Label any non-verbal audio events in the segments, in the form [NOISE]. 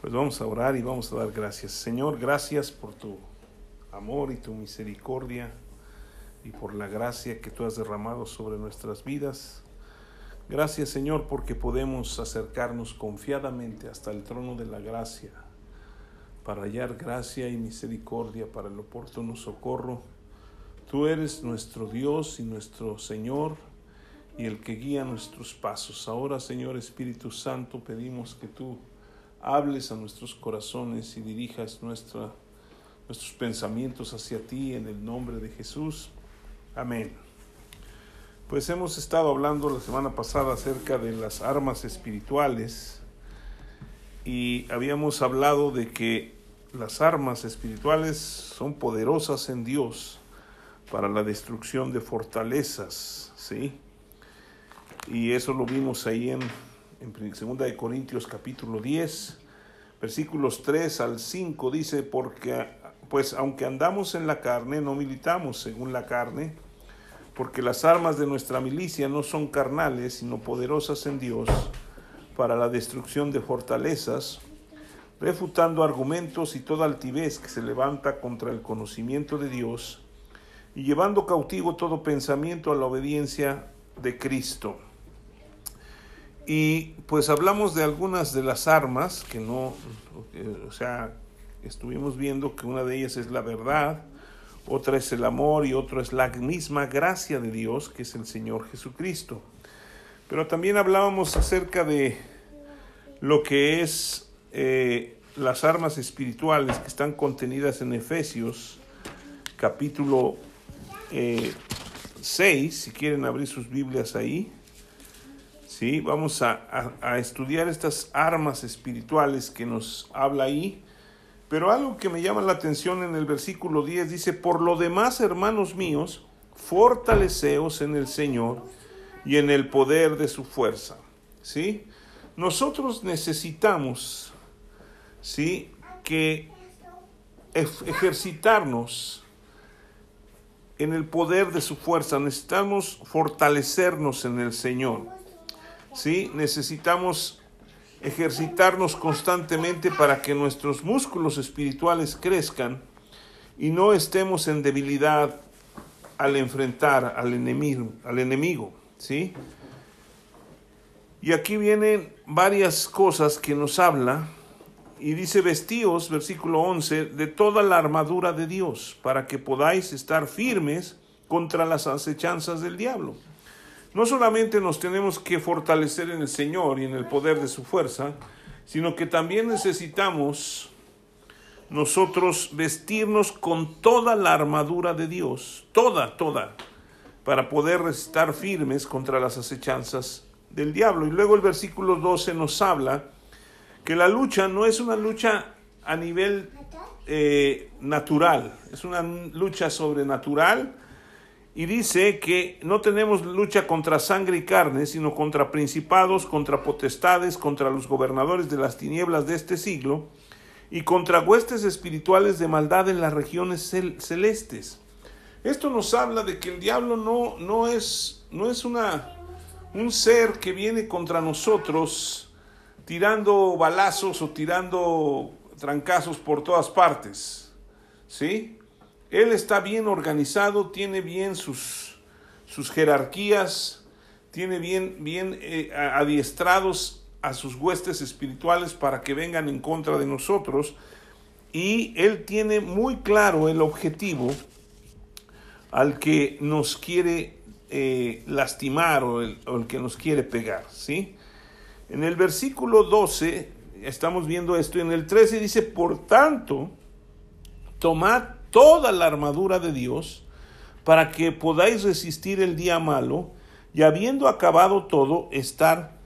Pues vamos a orar y vamos a dar gracias. Señor, gracias por tu amor y tu misericordia y por la gracia que tú has derramado sobre nuestras vidas. Gracias Señor porque podemos acercarnos confiadamente hasta el trono de la gracia para hallar gracia y misericordia para el oportuno socorro. Tú eres nuestro Dios y nuestro Señor y el que guía nuestros pasos. Ahora Señor Espíritu Santo pedimos que tú hables a nuestros corazones y dirijas nuestra, nuestros pensamientos hacia ti en el nombre de Jesús. Amén. Pues hemos estado hablando la semana pasada acerca de las armas espirituales y habíamos hablado de que las armas espirituales son poderosas en Dios para la destrucción de fortalezas, ¿sí? Y eso lo vimos ahí en en 2 de Corintios capítulo 10, versículos 3 al 5 dice, porque pues aunque andamos en la carne, no militamos según la carne, porque las armas de nuestra milicia no son carnales, sino poderosas en Dios para la destrucción de fortalezas, refutando argumentos y toda altivez que se levanta contra el conocimiento de Dios, y llevando cautivo todo pensamiento a la obediencia de Cristo y pues hablamos de algunas de las armas que no, o sea, estuvimos viendo que una de ellas es la verdad, otra es el amor y otra es la misma gracia de Dios, que es el Señor Jesucristo. Pero también hablábamos acerca de lo que es eh, las armas espirituales que están contenidas en Efesios capítulo 6, eh, si quieren abrir sus Biblias ahí. ¿Sí? Vamos a, estudiar estas armas espirituales que nos habla ahí. Pero algo que me llama la atención en el versículo 10 dice, por lo demás, hermanos míos, fortaleceos en el Señor y en el poder de su fuerza. ¿Sí? Nosotros necesitamos, ¿sí? Que ejercitarnos en el poder de su fuerza, necesitamos fortalecernos en el Señor. ¿Sí? Necesitamos ejercitarnos constantemente para que nuestros músculos espirituales crezcan y no estemos en debilidad al enfrentar al enemigo, al enemigo, ¿sí? Y aquí vienen varias cosas que nos habla y dice vestíos, versículo 11, de toda la armadura de Dios, para que podáis estar firmes contra las acechanzas del diablo. No solamente nos tenemos que fortalecer en el Señor y en el poder de su fuerza, sino que también necesitamos nosotros vestirnos con toda la armadura de Dios, toda, toda, para poder estar firmes contra las acechanzas del diablo. Y luego el versículo 12 nos habla que la lucha no es una lucha a nivel eh, natural, es una lucha sobrenatural y dice que no tenemos lucha contra sangre y carne, sino contra principados, contra potestades, contra los gobernadores de las tinieblas de este siglo y contra huestes espirituales de maldad en las regiones celestes. Esto nos habla de que el diablo no, no es, no es una, un ser que viene contra nosotros tirando balazos o tirando trancazos por todas partes. ¿Sí? Él está bien organizado, tiene bien sus, sus jerarquías, tiene bien, bien eh, adiestrados a sus huestes espirituales para que vengan en contra de nosotros y Él tiene muy claro el objetivo al que nos quiere eh, lastimar o el, que nos quiere pegar, ¿sí? En el versículo 12 estamos viendo esto, y en el 13 dice, por tanto, tomad toda la armadura de Dios para que podáis resistir el día malo y habiendo acabado todo, estar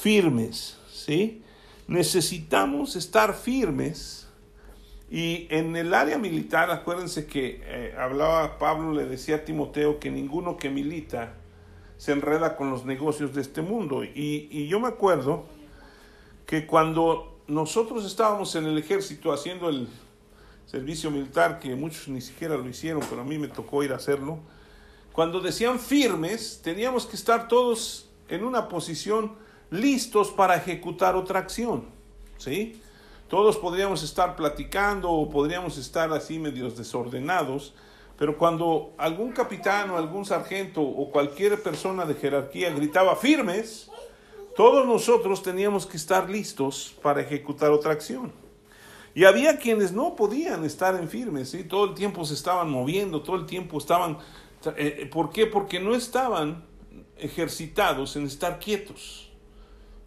firmes. ¿sí? Necesitamos estar firmes. Y en el área militar, acuérdense que eh, hablaba Pablo, le decía a Timoteo que ninguno que milita se enreda con los negocios de este mundo. Y, y yo me acuerdo que cuando nosotros estábamos en el ejército haciendo el, servicio militar, que muchos ni siquiera lo hicieron, pero a mí me tocó ir a hacerlo, cuando decían firmes, teníamos que estar todos en una posición listos para ejecutar otra acción. ¿sí? Todos podríamos estar platicando o podríamos estar así medios desordenados, pero cuando algún capitán o algún sargento o cualquier persona de jerarquía gritaba firmes, todos nosotros teníamos que estar listos para ejecutar otra acción. Y había quienes no podían estar en firmes, ¿sí? todo el tiempo se estaban moviendo, todo el tiempo estaban... Eh, ¿Por qué? Porque no estaban ejercitados en estar quietos.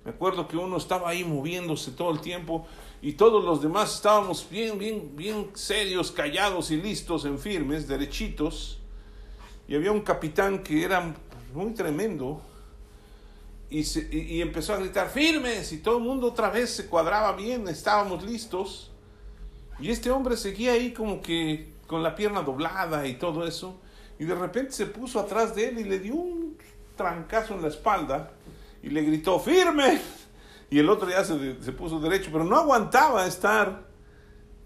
Me acuerdo que uno estaba ahí moviéndose todo el tiempo y todos los demás estábamos bien, bien, bien serios, callados y listos, en firmes, derechitos. Y había un capitán que era muy tremendo y, y, empezó a gritar firmes y todo el mundo otra vez se cuadraba bien, estábamos listos. Y este hombre seguía ahí como que con la pierna doblada y todo eso. Y de repente se puso atrás de él y le dio un trancazo en la espalda y le gritó, firme. [LAUGHS] Y el otro ya se, se puso derecho, pero no aguantaba estar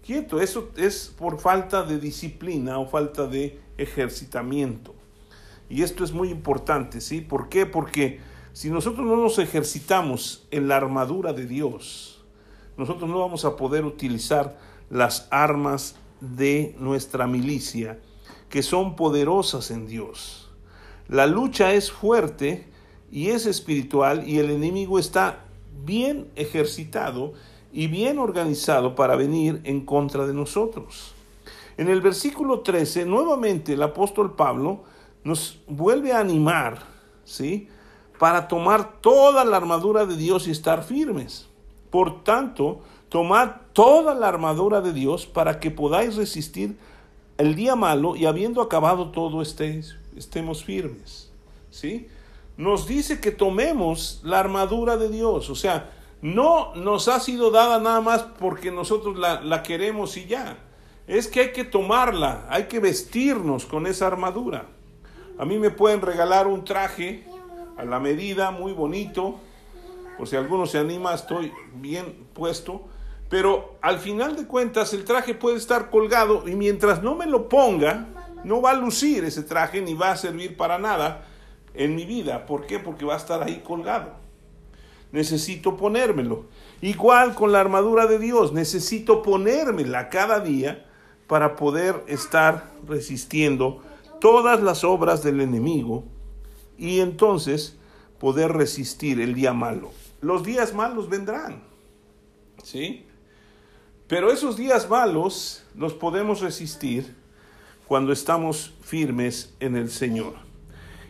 quieto. Eso es por falta de disciplina o falta de ejercitamiento. Y esto es muy importante, ¿sí? ¿Por qué? Porque si nosotros no nos ejercitamos en la armadura de Dios, nosotros no vamos a poder utilizar las armas de nuestra milicia, que son poderosas en Dios. La lucha es fuerte y es espiritual y el enemigo está bien ejercitado y bien organizado para venir en contra de nosotros. En el versículo 13, nuevamente el apóstol Pablo nos vuelve a animar, ¿sí? Para tomar toda la armadura de Dios y estar firmes. Por tanto, tomad toda la armadura de Dios para que podáis resistir el día malo y habiendo acabado todo estéis, estemos firmes. ¿Sí? Nos dice que tomemos la armadura de Dios, o sea, no nos ha sido dada nada más porque nosotros la, la queremos y ya. Es que hay que tomarla, hay que vestirnos con esa armadura. A mí me pueden regalar un traje a la medida, muy bonito, por si alguno se anima, estoy bien puesto, pero al final de cuentas el traje puede estar colgado y mientras no me lo ponga, no va a lucir ese traje ni va a servir para nada en mi vida. ¿Por qué? Porque va a estar ahí colgado. Necesito ponérmelo. Igual con la armadura de Dios, necesito ponérmela cada día para poder estar resistiendo todas las obras del enemigo y entonces poder resistir el día malo. Los días malos vendrán. ¿Sí? Pero esos días malos los podemos resistir cuando estamos firmes en el Señor.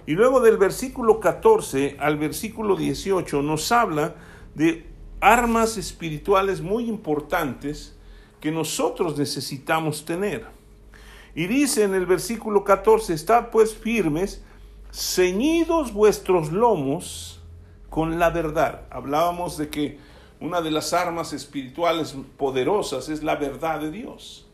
Y luego del versículo 14 al versículo 18 nos habla de armas espirituales muy importantes que nosotros necesitamos tener. Y dice en el versículo 14, estad pues firmes, ceñidos vuestros lomos con la verdad. Hablábamos de que una de las armas espirituales poderosas es la verdad de Dios.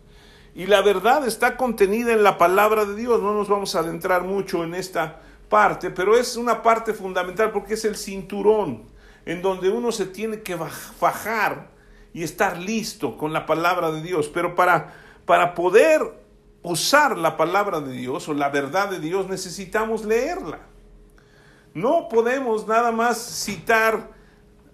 Y la verdad está contenida en la palabra de Dios. No nos vamos a adentrar mucho en esta parte, pero es una parte fundamental porque es el cinturón en donde uno se tiene que fajar y estar listo con la palabra de Dios. Pero para, para poder usar la palabra de Dios o la verdad de Dios necesitamos leerla. No podemos nada más citar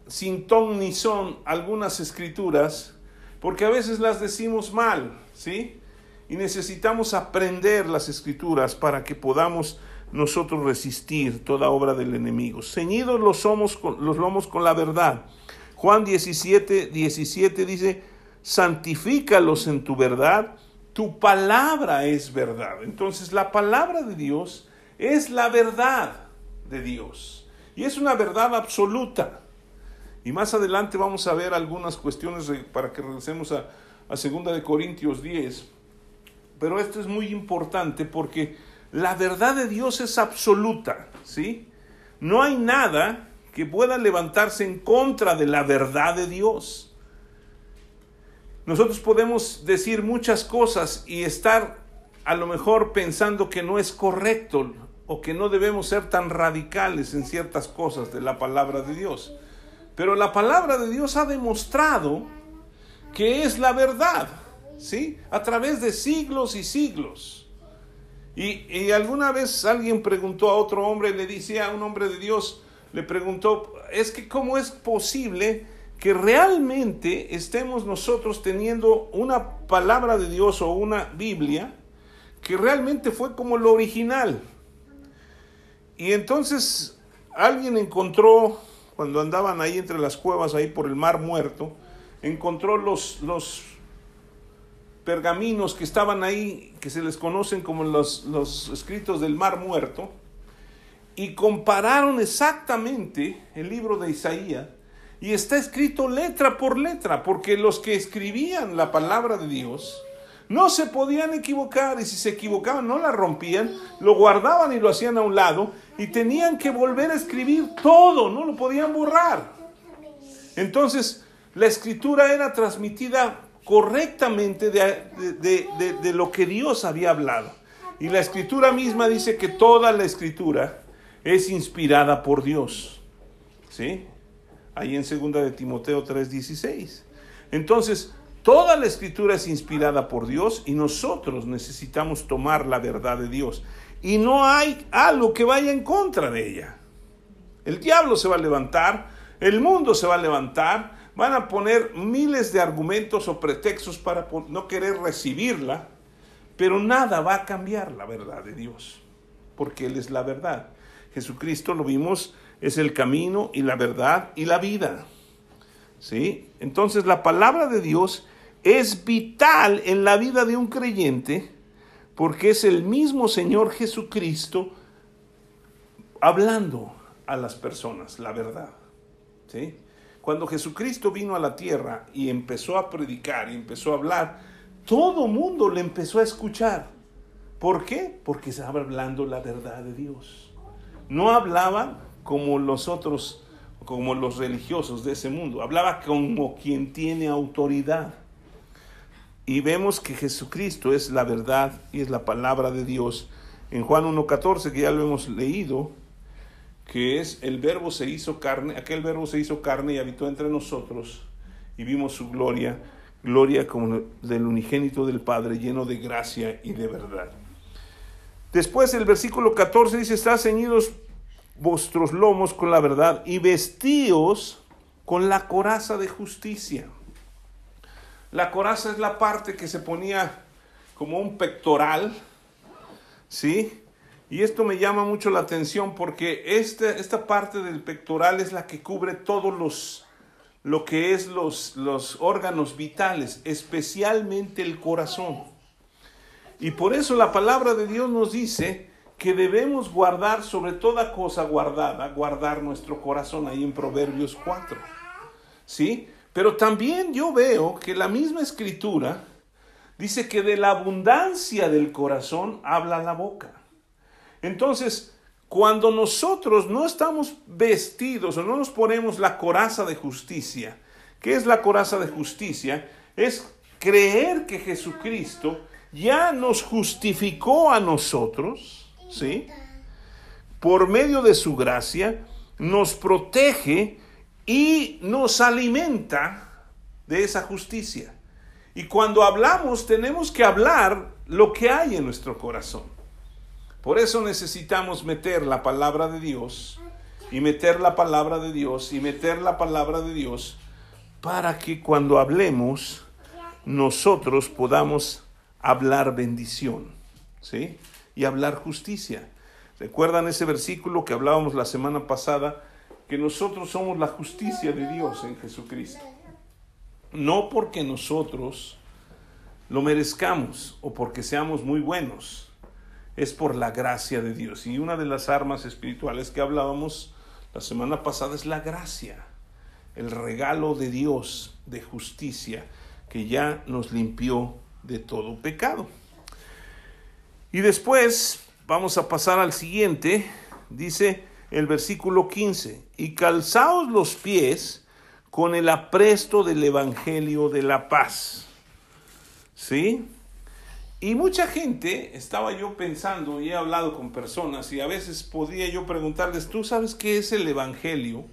sin ton ni son algunas escrituras, porque a veces las decimos mal, ¿sí? Y necesitamos aprender las escrituras para que podamos nosotros resistir toda obra del enemigo. Ceñidos los, somos los lomos con la verdad. Juan 17, 17 dice, santifícalos en tu verdad, tu palabra es verdad. Entonces la palabra de Dios es la verdad de Dios. Y es una verdad absoluta. Y más adelante vamos a ver algunas cuestiones para que regresemos a, a 2 de Corintios 10. Pero esto es muy importante porque la verdad de Dios es absoluta, ¿sí? No hay nada que pueda levantarse en contra de la verdad de Dios. Nosotros podemos decir muchas cosas y estar a lo mejor pensando que no es correcto o que no debemos ser tan radicales en ciertas cosas de la palabra de Dios. Pero la palabra de Dios ha demostrado que es la verdad, ¿sí? A través de siglos y siglos. Y, alguna vez alguien preguntó a otro hombre, le decía a un hombre de Dios, le preguntó, es que cómo es posible que realmente estemos nosotros teniendo una palabra de Dios o una Biblia que realmente fue como lo original. Y entonces alguien encontró, cuando andaban ahí entre las cuevas, ahí por el mar muerto, encontró los, los pergaminos que estaban ahí, que se les conocen como los, los escritos del mar muerto, y compararon exactamente el libro de Isaías, y está escrito letra por letra, porque los que escribían la palabra de Dios, no se podían equivocar y si se equivocaban no la rompían, lo guardaban y lo hacían a un lado y tenían que volver a escribir todo, no lo podían borrar. Entonces, la escritura era transmitida correctamente de, de, lo que Dios había hablado. Y la escritura misma dice que toda la escritura es inspirada por Dios. ¿Sí? Ahí en 2 de Timoteo 3:16. Entonces, Toda la escritura es inspirada por Dios y nosotros necesitamos tomar la verdad de Dios. Y no hay algo que vaya en contra de ella. El diablo se va a levantar, el mundo se va a levantar, van a poner miles de argumentos o pretextos para no querer recibirla, pero nada va a cambiar la verdad de Dios, porque Él es la verdad. Jesucristo, lo vimos, es el camino y la verdad y la vida. ¿Sí? Entonces la palabra de Dios es vital en la vida de un creyente porque es el mismo Señor Jesucristo hablando a las personas la verdad. ¿sí? Cuando Jesucristo vino a la tierra y empezó a predicar y empezó a hablar, todo mundo le empezó a escuchar. ¿Por qué? Porque estaba hablando la verdad de Dios. No hablaba como los otros, como los religiosos de ese mundo. Hablaba como quien tiene autoridad. Y vemos que Jesucristo es la verdad y es la palabra de Dios. En Juan 1.14, que ya lo hemos leído, que es el verbo se hizo carne, aquel verbo se hizo carne y habitó entre nosotros y vimos su gloria, gloria como del unigénito del Padre, lleno de gracia y de verdad. Después el versículo 14 dice, está ceñidos vuestros lomos con la verdad y vestidos con la coraza de justicia. La coraza es la parte que se ponía como un pectoral, ¿sí? Y esto me llama mucho la atención porque este, esta parte del pectoral es la que cubre todos los, lo que es los, los órganos vitales, especialmente el corazón. Y por eso la palabra de Dios nos dice que debemos guardar sobre toda cosa guardada, guardar nuestro corazón, ahí en Proverbios 4. ¿Sí? Pero también yo veo que la misma escritura dice que de la abundancia del corazón habla la boca. Entonces, cuando nosotros no estamos vestidos o no nos ponemos la coraza de justicia, ¿qué es la coraza de justicia? Es creer que Jesucristo ya nos justificó a nosotros, ¿sí? Por medio de su gracia, nos protege y nos alimenta de esa justicia. Y cuando hablamos tenemos que hablar lo que hay en nuestro corazón. Por eso necesitamos meter la palabra de Dios y meter la palabra de Dios y meter la palabra de Dios para que cuando hablemos nosotros podamos hablar bendición, ¿sí? Y hablar justicia. ¿Recuerdan ese versículo que hablábamos la semana pasada? Que nosotros somos la justicia de Dios en Jesucristo. No porque nosotros lo merezcamos o porque seamos muy buenos, es por la gracia de Dios. Y una de las armas espirituales que hablábamos la semana pasada es la gracia, el regalo de Dios de justicia que ya nos limpió de todo pecado. Y después vamos a pasar al siguiente, dice, el versículo 15, y calzaos los pies con el apresto del Evangelio de la paz. ¿Sí? Y mucha gente, estaba yo pensando y he hablado con personas y a veces podía yo preguntarles, ¿tú sabes qué es el Evangelio?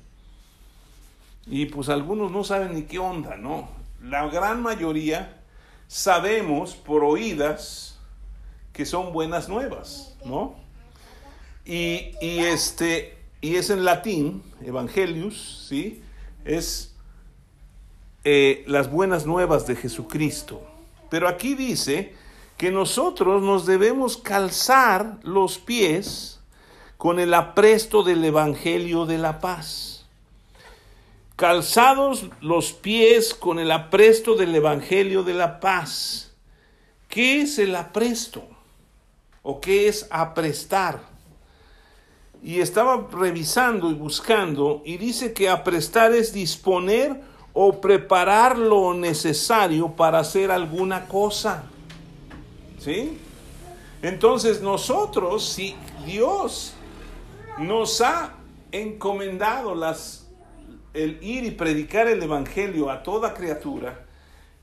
Y pues algunos no saben ni qué onda, ¿no? La gran mayoría sabemos por oídas que son buenas nuevas, ¿no? Y, este, y es en latín, Evangelius, ¿sí? Es eh, las buenas nuevas de Jesucristo. Pero aquí dice que nosotros nos debemos calzar los pies con el apresto del Evangelio de la paz. Calzados los pies con el apresto del Evangelio de la paz. ¿Qué es el apresto? ¿O qué es aprestar? Y estaba revisando y buscando y dice que aprestar es disponer o preparar lo necesario para hacer alguna cosa. ¿Sí? Entonces nosotros, si Dios nos ha encomendado las, el ir y predicar el Evangelio a toda criatura,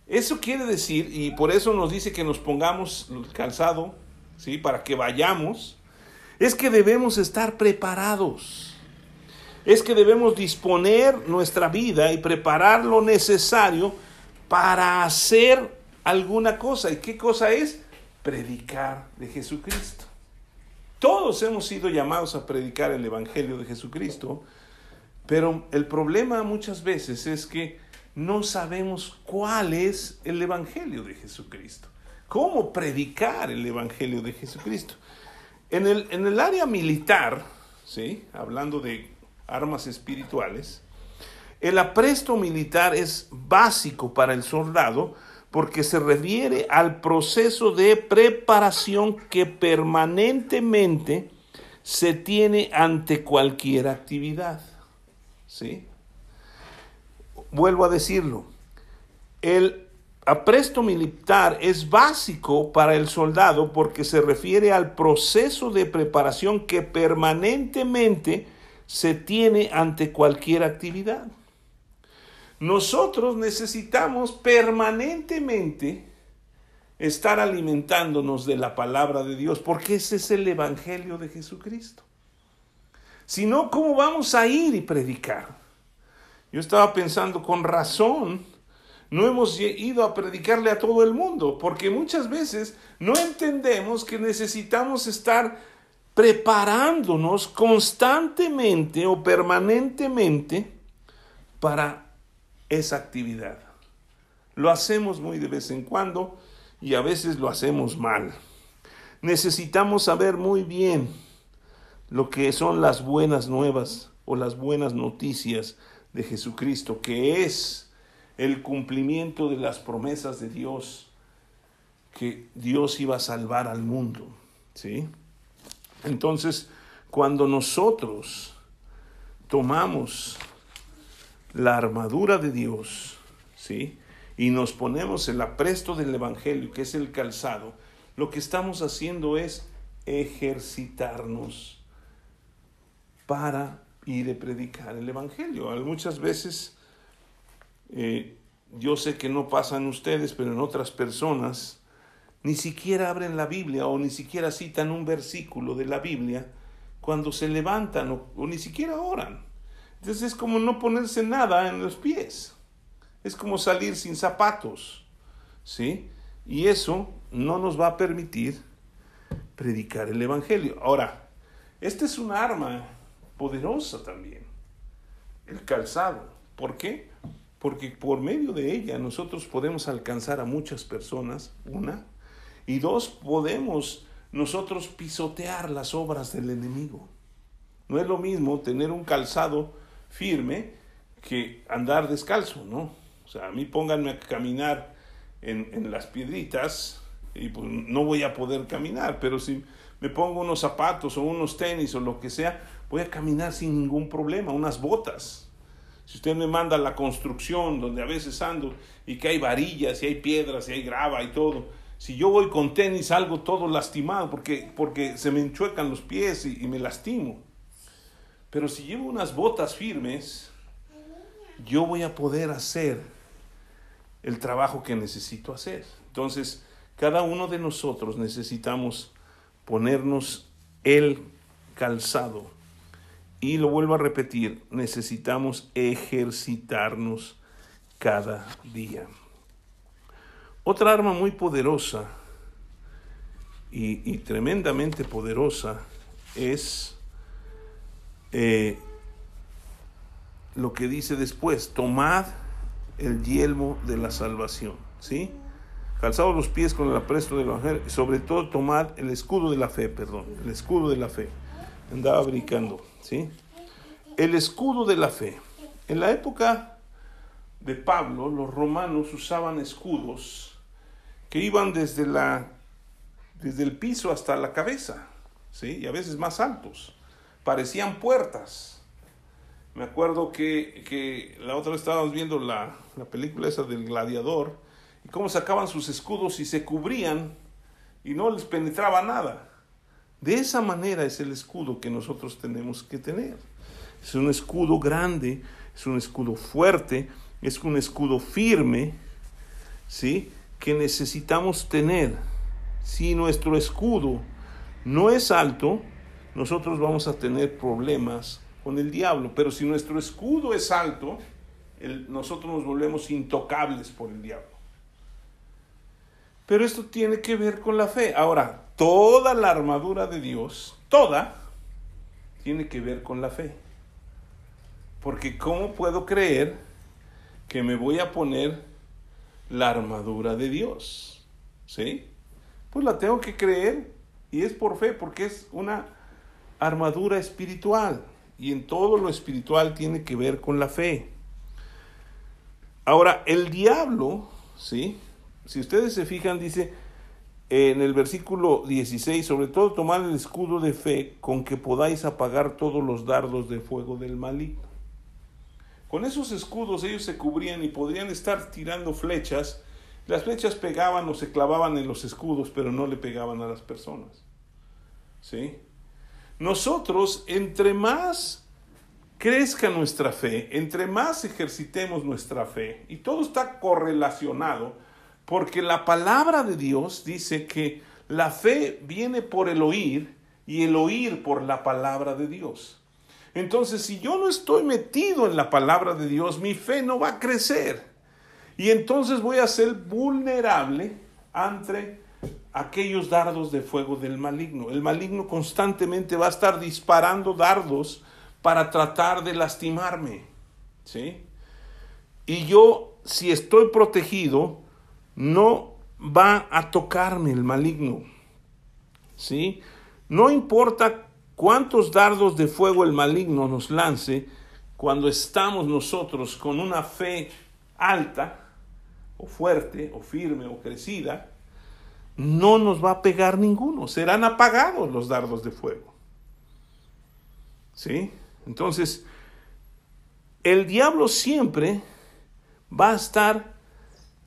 eso quiere decir, y por eso nos dice que nos pongamos calzado, ¿sí? Para que vayamos, es que debemos estar preparados es que debemos disponer nuestra vida y preparar lo necesario para hacer alguna cosa. ¿Y qué cosa es? Predicar de Jesucristo. Todos hemos sido llamados a predicar el Evangelio de Jesucristo, pero el problema muchas veces es que no sabemos cuál es el Evangelio de Jesucristo. ¿Cómo predicar el Evangelio de Jesucristo? En el, en el área militar, ¿sí? hablando de armas espirituales, el apresto militar es básico para el soldado porque se refiere al proceso de preparación que permanentemente se tiene ante cualquier actividad. ¿Sí? Vuelvo a decirlo. El apresto militar es básico para el soldado porque se refiere al proceso de preparación que permanentemente se tiene ante cualquier actividad. Nosotros necesitamos permanentemente estar alimentándonos de la palabra de Dios, porque ese es el Evangelio de Jesucristo. Si no, ¿cómo vamos a ir y predicar? Yo estaba pensando con razón, no hemos ido a predicarle a todo el mundo, porque muchas veces no entendemos que necesitamos estar preparándonos constantemente o permanentemente para esa actividad. Lo hacemos muy de vez en cuando y a veces lo hacemos mal. Necesitamos saber muy bien lo que son las buenas nuevas o las buenas noticias de Jesucristo, que es el cumplimiento de las promesas de Dios, que Dios iba a salvar al mundo. ¿Sí? Entonces, cuando nosotros tomamos la armadura de Dios, ¿sí? Y nos ponemos el apresto del Evangelio, que es el calzado, lo que estamos haciendo es ejercitarnos para ir a predicar el Evangelio. Muchas veces, eh, yo sé que no pasan ustedes, pero en otras personas, ni siquiera abren la Biblia o ni siquiera citan un versículo de la Biblia cuando se levantan o, ni siquiera oran. Entonces es como no ponerse nada en los pies. Es como salir sin zapatos. ¿Sí? Y eso no nos va a permitir predicar el Evangelio. Ahora, esta es una arma poderosa también. El calzado. ¿Por qué? Porque por medio de ella nosotros podemos alcanzar a muchas personas. Una, y dos, podemos nosotros pisotear las obras del enemigo. No es lo mismo tener un calzado firme que andar descalzo, ¿no? O sea, a mí pónganme a caminar en, en las piedritas y pues no voy a poder caminar, pero si me pongo unos zapatos o unos tenis o lo que sea, voy a caminar sin ningún problema, unas botas. Si usted me manda la construcción, donde a veces ando, y que hay varillas, y hay piedras, y hay grava y todo, si yo voy con tenis salgo todo lastimado porque, porque se me enchuecan los pies y, y me lastimo. Pero si llevo unas botas firmes, yo voy a poder hacer el trabajo que necesito hacer. Entonces, cada uno de nosotros necesitamos ponernos el calzado. Y lo vuelvo a repetir, necesitamos ejercitarnos cada día. Otra arma muy poderosa y, tremendamente poderosa es eh, lo que dice después, tomad el yelmo de la salvación, ¿sí? Calzados los pies con el apresto del evangelio, y sobre todo tomar el escudo de la fe, perdón, el escudo de la fe. Andaba brincando, ¿sí? El escudo de la fe. En la época de Pablo, los romanos usaban escudos que iban desde, la, desde el piso hasta la cabeza, ¿sí? Y a veces más altos. Parecían puertas. Me acuerdo que, la otra vez estábamos viendo la, la película esa del gladiador y cómo sacaban sus escudos y se cubrían y no les penetraba nada. De esa manera es el escudo que nosotros tenemos que tener. Es un escudo grande, es un escudo fuerte, es un escudo firme, ¿sí? Que necesitamos tener. Si nuestro escudo no es alto, nosotros vamos a tener problemas con el diablo. Pero si nuestro escudo es alto, nosotros nos volvemos intocables por el diablo. Pero esto tiene que ver con la fe. Ahora, toda la armadura de Dios, toda, tiene que ver con la fe. Porque ¿cómo puedo creer que me voy a poner la armadura de Dios? ¿Sí? Pues la tengo que creer y es por fe, porque es una armadura espiritual. Y en todo lo espiritual tiene que ver con la fe. Ahora, el diablo, ¿sí? Si ustedes se fijan, dice en el versículo 16, sobre todo tomar el escudo de fe con que podáis apagar todos los dardos de fuego del maligno. Con esos escudos ellos se cubrían y podrían estar tirando flechas. Las flechas pegaban o se clavaban en los escudos, pero no le pegaban a las personas. ¿Sí? Nosotros, entre más crezca nuestra fe, entre más ejercitemos nuestra fe, y todo está correlacionado, porque la palabra de Dios dice que la fe viene por el oír y el oír por la palabra de Dios. Entonces, si yo no estoy metido en la palabra de Dios, mi fe no va a crecer. Y entonces voy a ser vulnerable ante aquellos dardos de fuego del maligno. El maligno constantemente va a estar disparando dardos para tratar de lastimarme. ¿Sí? Y yo, si estoy protegido, no va a tocarme el maligno. ¿Sí? No importa cuántos dardos de fuego el maligno nos lance, cuando estamos nosotros con una fe alta, o fuerte, o firme, o crecida, no nos va a pegar ninguno. Serán apagados los dardos de fuego. ¿Sí? Entonces, el diablo siempre va a estar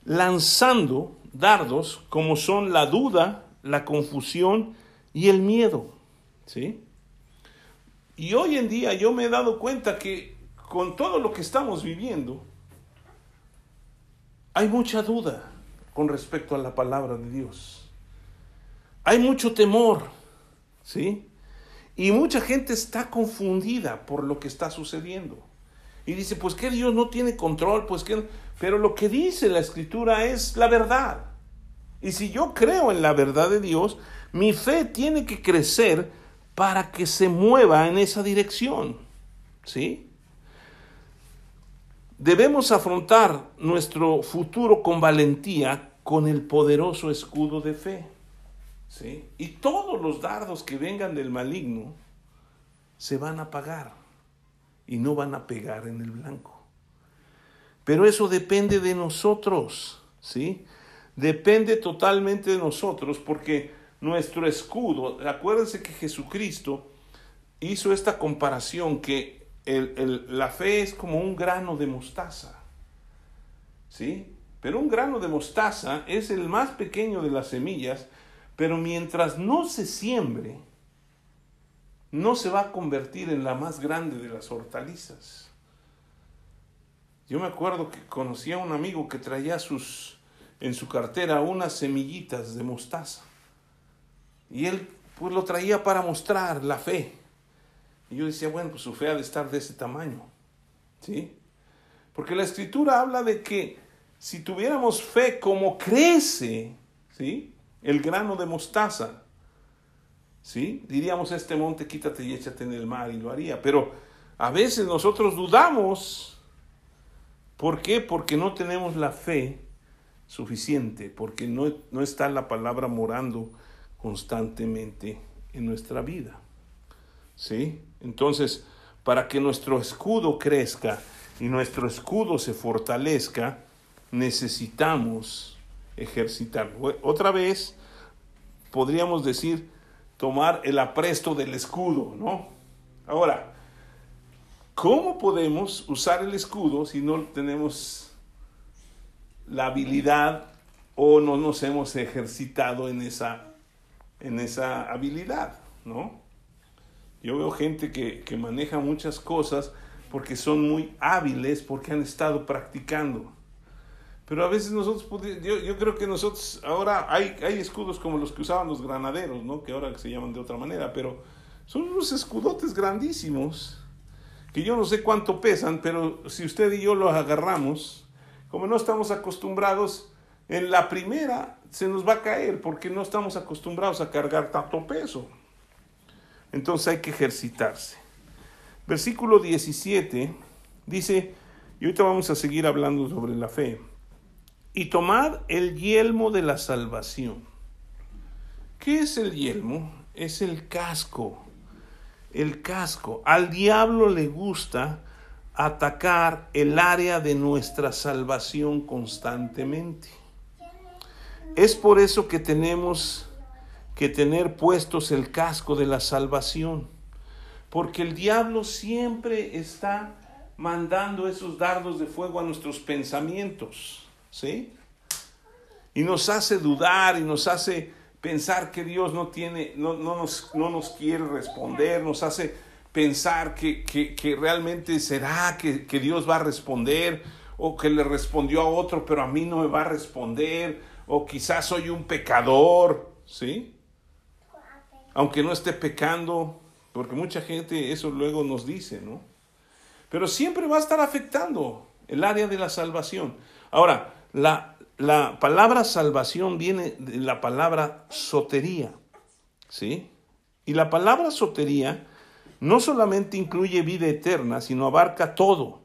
lanzando dardos como son la duda, la confusión y el miedo. ¿Sí? Y hoy en día yo me he dado cuenta que con todo lo que estamos viviendo, hay mucha duda con respecto a la palabra de Dios. Hay mucho temor, ¿sí? Y mucha gente está confundida por lo que está sucediendo. Y dice, pues que Dios no tiene control, pues que... Pero lo que dice la escritura es la verdad. Y si yo creo en la verdad de Dios, mi fe tiene que crecer para que se mueva en esa dirección. ¿Sí? Debemos afrontar nuestro futuro con valentía con el poderoso escudo de fe. ¿Sí? Y todos los dardos que vengan del maligno se van a apagar y no van a pegar en el blanco. Pero eso depende de nosotros, ¿sí? Depende totalmente de nosotros porque nuestro escudo, acuérdense que Jesucristo hizo esta comparación que la fe es como un grano de mostaza, ¿sí? Pero un grano de mostaza es el más pequeño de las semillas, pero mientras no se siembre, no se va a convertir en la más grande de las hortalizas. Yo me acuerdo que conocí a un amigo que traía sus, en su cartera unas semillitas de mostaza. Y él pues lo traía para mostrar la fe. Y yo decía, bueno, pues su fe ha de estar de ese tamaño. ¿Sí? Porque la escritura habla de que si tuviéramos fe como crece, ¿sí? El grano de mostaza, ¿sí? Diríamos este monte quítate y échate en el mar y lo haría. Pero a veces nosotros dudamos ¿Por qué? Porque no tenemos la fe suficiente, porque no, no está la palabra morando constantemente en nuestra vida. ¿Sí? Entonces, para que nuestro escudo crezca y nuestro escudo se fortalezca, necesitamos ejercitarlo. Otra vez, podríamos decir, tomar el apresto del escudo, ¿no? Ahora, ¿cómo podemos usar el escudo si no tenemos la habilidad o no nos hemos ejercitado en esa, en esa habilidad, ¿no? Yo veo gente que, que maneja muchas cosas porque son muy hábiles, porque han estado practicando. Pero a veces nosotros, yo, yo, creo que nosotros, ahora hay, hay escudos como los que usaban los granaderos, ¿no? Que ahora se llaman de otra manera, pero son unos escudotes grandísimos, que yo no sé cuánto pesan, pero si usted y yo los agarramos, como no estamos acostumbrados, en la primera se nos va a caer, porque no estamos acostumbrados a cargar tanto peso. Entonces hay que ejercitarse. Versículo 17 dice, y ahorita vamos a seguir hablando sobre la fe y tomad el yelmo de la salvación. ¿Qué es el yelmo? Es el casco. El casco. Al diablo le gusta atacar el área de nuestra salvación constantemente. Es por eso que tenemos que tener puestos el casco de la salvación. Porque el diablo siempre está mandando esos dardos de fuego a nuestros pensamientos. ¿sí? Y nos hace dudar y nos hace pensar que Dios no tiene, no, no, nos, no nos, quiere responder, nos hace pensar que, que, que realmente será que, que, Dios va a responder, o que le respondió a otro, pero a mí no me va a responder, o quizás soy un pecador, ¿sí? Aunque no esté pecando, porque mucha gente eso luego nos dice, ¿no? Pero siempre va a estar afectando el área de la salvación. Ahora, la, la palabra salvación viene de la palabra sotería, ¿sí? Y la palabra sotería no solamente incluye vida eterna, sino abarca todo.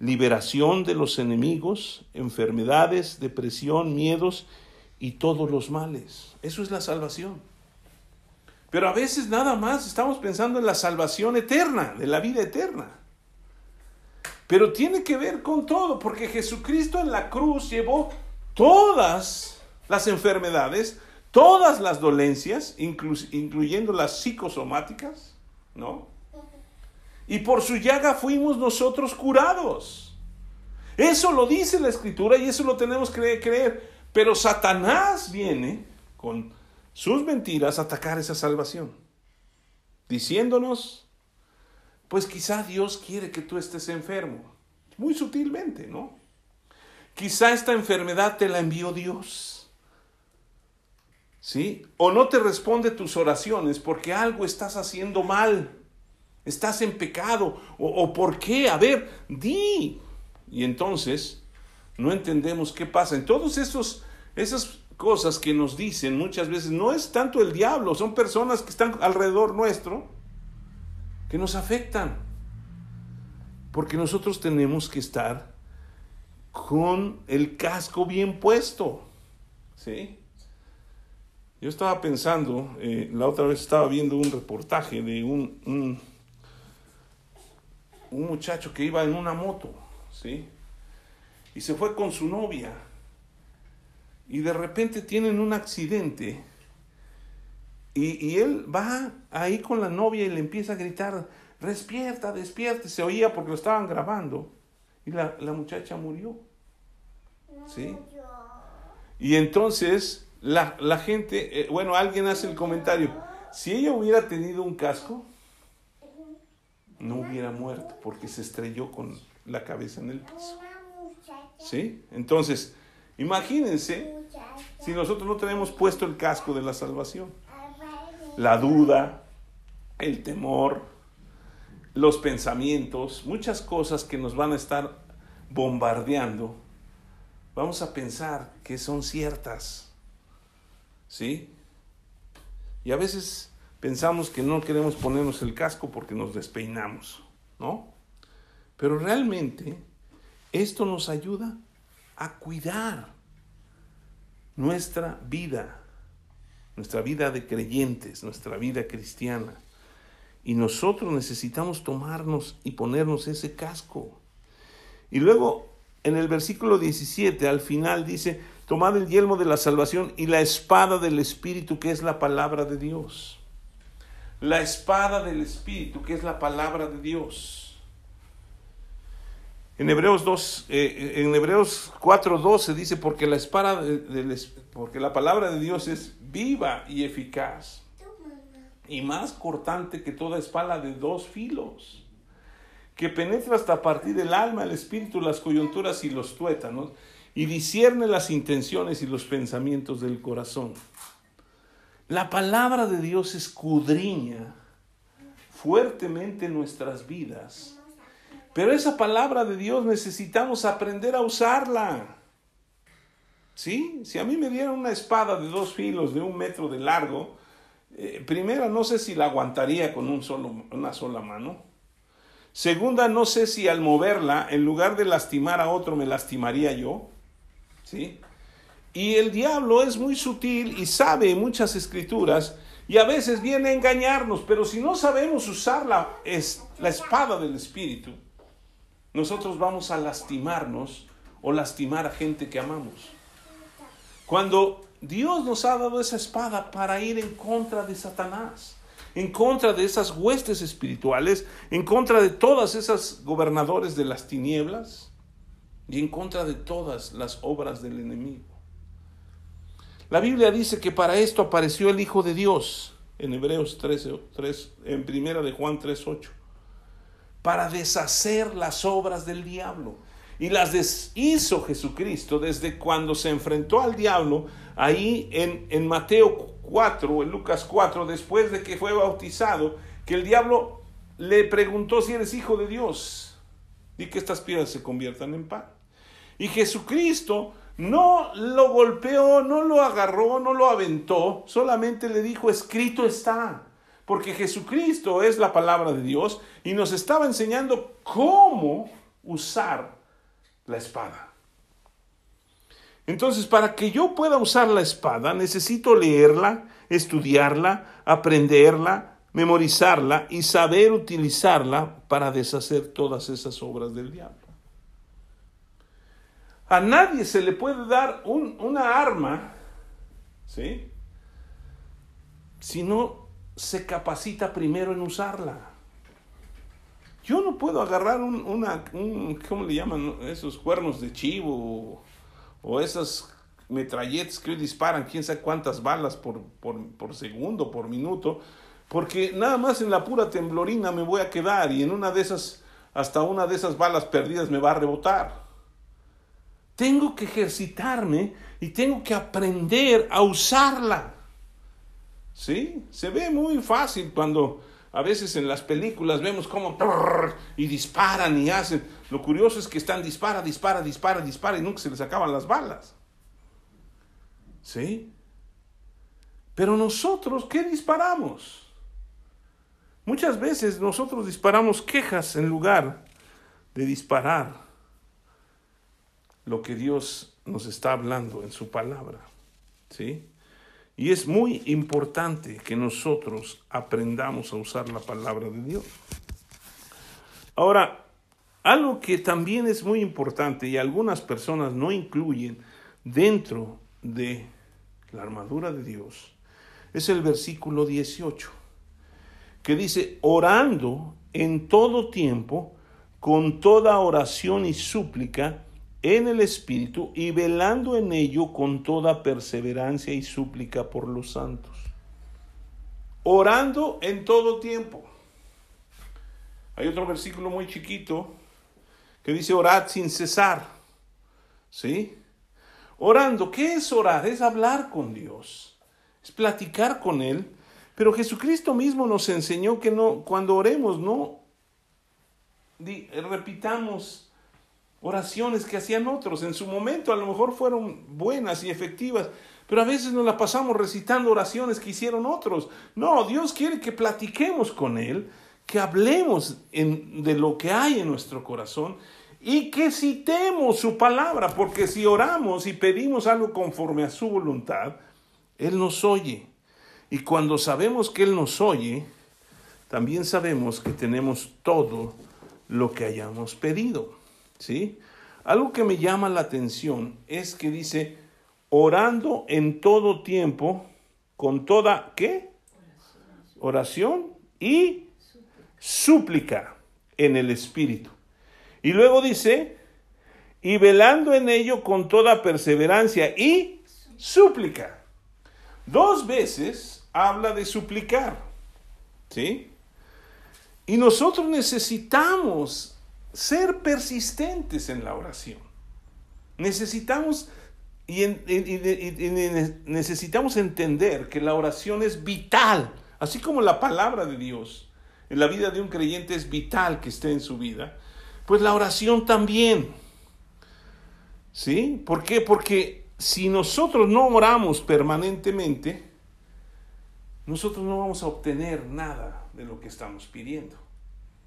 Liberación de los enemigos, enfermedades, depresión, miedos y todos los males. Eso es la salvación. Pero a veces nada más estamos pensando en la salvación eterna, de la vida eterna. Pero tiene que ver con todo, porque Jesucristo en la cruz llevó todas las enfermedades, todas las dolencias, incluyendo las psicosomáticas, ¿no? Y por su llaga fuimos nosotros curados. Eso lo dice la escritura y eso lo tenemos que creer. Pero Satanás viene con sus mentiras a atacar esa salvación, diciéndonos pues quizá Dios quiere que tú estés enfermo, muy sutilmente, ¿no? Quizá esta enfermedad te la envió Dios. ¿Sí? O no te responde tus oraciones porque algo estás haciendo mal. Estás en pecado. O, por qué. A ver, di. Y entonces no entendemos qué pasa. En todos esas cosas que nos dicen muchas veces no es tanto el diablo, son personas que están alrededor nuestro que nos afectan. Porque nosotros tenemos que estar con el casco bien puesto. ¿Sí? Yo estaba pensando, eh, la otra vez estaba viendo un reportaje de un, un, un, muchacho que iba en una moto, ¿sí? Y se fue con su novia. Y de repente tienen un accidente y, él va ahí con la novia y le empieza a gritar, despierta, despierta. Se oía porque lo estaban grabando. Y la, muchacha murió. ¿Sí? Y entonces la, gente, eh, bueno, alguien hace el comentario, si ella hubiera tenido un casco, no hubiera muerto porque se estrelló con la cabeza en el piso. ¿Sí? Entonces, imagínense si nosotros no tenemos puesto el casco de la salvación la duda, el temor, los pensamientos, muchas cosas que nos van a estar bombardeando, vamos a pensar que son ciertas. ¿Sí? Y a veces pensamos que no queremos ponernos el casco porque nos despeinamos, ¿no? Pero realmente esto nos ayuda a cuidar nuestra vida, nuestra vida de creyentes, nuestra vida cristiana. Y nosotros necesitamos tomarnos y ponernos ese casco. Y luego en el versículo 17 al final dice, tomad el yelmo de la salvación y la espada del Espíritu que es la palabra de Dios. La espada del Espíritu que es la palabra de Dios. En Hebreos 2, eh, en Hebreos 4:12 dice porque la espada porque la palabra de Dios es viva y eficaz y más cortante que toda espada de dos filos, que penetra hasta partir del alma, el espíritu, las coyunturas y los tuétanos, y discierne las intenciones y los pensamientos del corazón. La palabra de Dios escudriña fuertemente nuestras vidas pero esa palabra de Dios necesitamos aprender a usarla. ¿Sí? Si a mí me dieran una espada de dos filos de un metro de largo, eh, primera, no sé si la aguantaría con un solo, una sola mano. Segunda, no sé si al moverla, en lugar de lastimar a otro, me lastimaría yo. ¿Sí? Y el diablo es muy sutil y sabe muchas escrituras y a veces viene a engañarnos, pero si no sabemos usar la, es, la espada del Espíritu, nosotros vamos a lastimarnos o lastimar a gente que amamos. Cuando Dios nos ha dado esa espada para ir en contra de Satanás, en contra de esas huestes espirituales, en contra de todas esas gobernadores de las tinieblas y en contra de todas las obras del enemigo. La Biblia dice que para esto apareció el Hijo de Dios en Hebreos 13, 3, en primera de Juan 3:8 para deshacer las obras del diablo. Y las deshizo Jesucristo desde cuando se enfrentó al diablo ahí en, en Mateo 4, en Lucas 4, después de que fue bautizado, que el diablo le preguntó si eres hijo de Dios y que estas piedras se conviertan en pan. Y Jesucristo no lo golpeó, no lo agarró, no lo aventó, solamente le dijo, escrito está porque Jesucristo es la palabra de Dios y nos estaba enseñando cómo usar la espada. Entonces, para que yo pueda usar la espada, necesito leerla, estudiarla, aprenderla, memorizarla y saber utilizarla para deshacer todas esas obras del diablo. A nadie se le puede dar una arma, ¿sí? Si no se capacita primero en usarla. Yo no puedo agarrar un, una, ¿cómo le llaman? Esos cuernos de chivo o, esas metralletas que disparan quién sabe cuántas balas por, por, segundo, por minuto, porque nada más en la pura temblorina me voy a quedar y en una de esas, hasta una de esas balas perdidas me va a rebotar. Tengo que ejercitarme y tengo que aprender a usarla. ¿Sí? Se ve muy fácil cuando a veces en las películas vemos cómo y disparan y hacen. Lo curioso es que están dispara, dispara, dispara, dispara y nunca se les acaban las balas. ¿Sí? Pero nosotros, ¿qué disparamos? Muchas veces nosotros disparamos quejas en lugar de disparar lo que Dios nos está hablando en su palabra. ¿Sí? Y es muy importante que nosotros aprendamos a usar la palabra de Dios. Ahora, algo que también es muy importante y algunas personas no incluyen dentro de la armadura de Dios es el versículo 18, que dice, orando en todo tiempo, con toda oración y súplica, en el Espíritu y velando en ello con toda perseverancia y súplica por los santos. Orando en todo tiempo. Hay otro versículo muy chiquito que dice orad sin cesar. ¿Sí? Orando, ¿qué es orar? Es hablar con Dios, es platicar con Él. Pero Jesucristo mismo nos enseñó que no, cuando oremos, no repitamos oraciones que hacían otros. En su momento a lo mejor fueron buenas y efectivas, pero a veces nos la pasamos recitando oraciones que hicieron otros. No, Dios quiere que platiquemos con Él, que hablemos de lo que hay en nuestro corazón y que citemos su palabra, porque si oramos y pedimos algo conforme a su voluntad, Él nos oye. Y cuando sabemos que Él nos oye, también sabemos que tenemos todo lo que hayamos pedido. ¿Sí? Algo que me llama la atención es que dice, orando en todo tiempo, con toda, ¿qué? Oración y súplica en el Espíritu. Y luego dice, y velando en ello con toda perseverancia y súplica. Dos veces habla de suplicar. ¿Sí? Y nosotros necesitamos ser persistentes en la oración. Necesitamos y, necesitamos entender que la oración es vital, así como la palabra de Dios en la vida de un creyente es vital que esté en su vida, pues la oración también. ¿Sí? ¿Por qué? Porque si nosotros no oramos permanentemente, nosotros no vamos a obtener nada de lo que estamos pidiendo.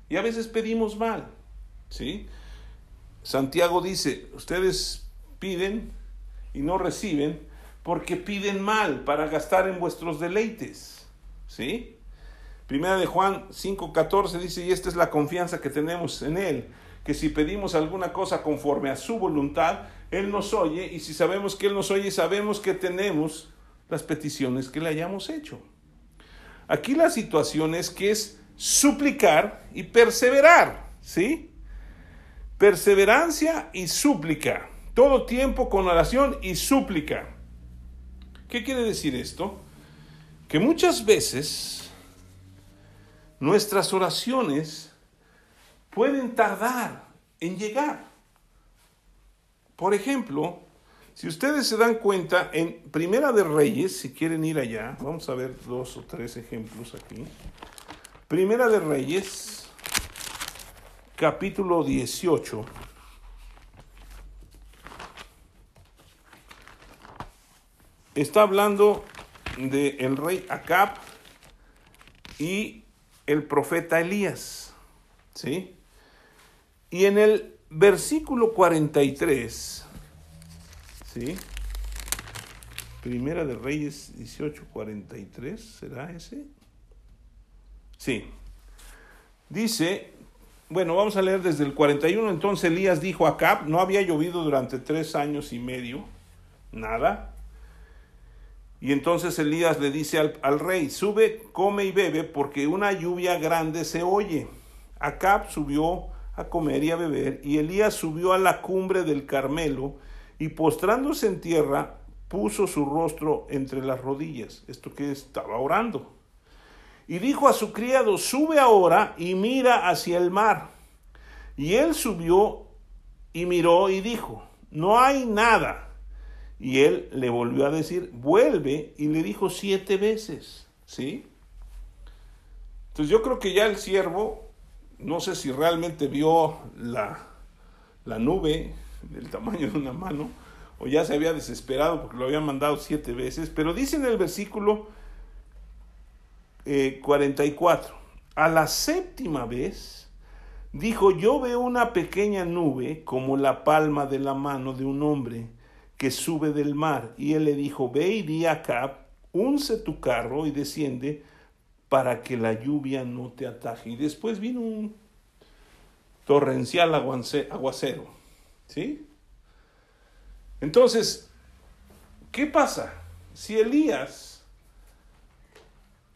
Y a veces pedimos mal. ¿Sí? Santiago dice, ustedes piden y no reciben porque piden mal para gastar en vuestros deleites. ¿Sí? Primera de Juan 5:14 dice, y esta es la confianza que tenemos en Él, que si pedimos alguna cosa conforme a su voluntad, Él nos oye, y si sabemos que Él nos oye, sabemos que tenemos las peticiones que le hayamos hecho. Aquí la situación es que es suplicar y perseverar, ¿sí? Perseverancia y súplica, todo tiempo con oración y súplica. ¿Qué quiere decir esto? Que muchas veces nuestras oraciones pueden tardar en llegar. Por ejemplo, si ustedes se dan cuenta, en Primera de Reyes, si quieren ir allá, vamos a ver dos o tres ejemplos aquí. Primera de Reyes, capítulo 18. Está hablando del el rey Acab y el profeta Elías. ¿Sí? Y en el versículo 43, ¿sí? Primera de Reyes 18, 43, ¿será ese? Sí. Dice, bueno, vamos a leer desde el 41. Entonces Elías dijo a Acab, no había llovido durante tres años y medio, nada. Y entonces Elías le dice al, rey, sube, come y bebe, porque una lluvia grande se oye. Acab subió a comer y a beber, y Elías subió a la cumbre del Carmelo, y postrándose en tierra, puso su rostro entre las rodillas. Esto que estaba orando. Y dijo a su criado, sube ahora y mira hacia el mar. Y él subió y miró y dijo, no hay nada. Y él le volvió a decir, vuelve, y le dijo siete veces, ¿sí? Entonces yo creo que ya el siervo, no sé si realmente vio la, la nube del tamaño de una mano, o ya se había desesperado porque lo había mandado siete veces, pero dice en el versículo 44, eh, a la séptima vez, dijo, yo veo una pequeña nube como la palma de la mano de un hombre, que sube del mar. Y él le dijo, ve y di acá, unce tu carro y desciende para que la lluvia no te ataje. Y después vino un torrencial aguacero. ¿Sí? Entonces, ¿qué pasa? Si Elías,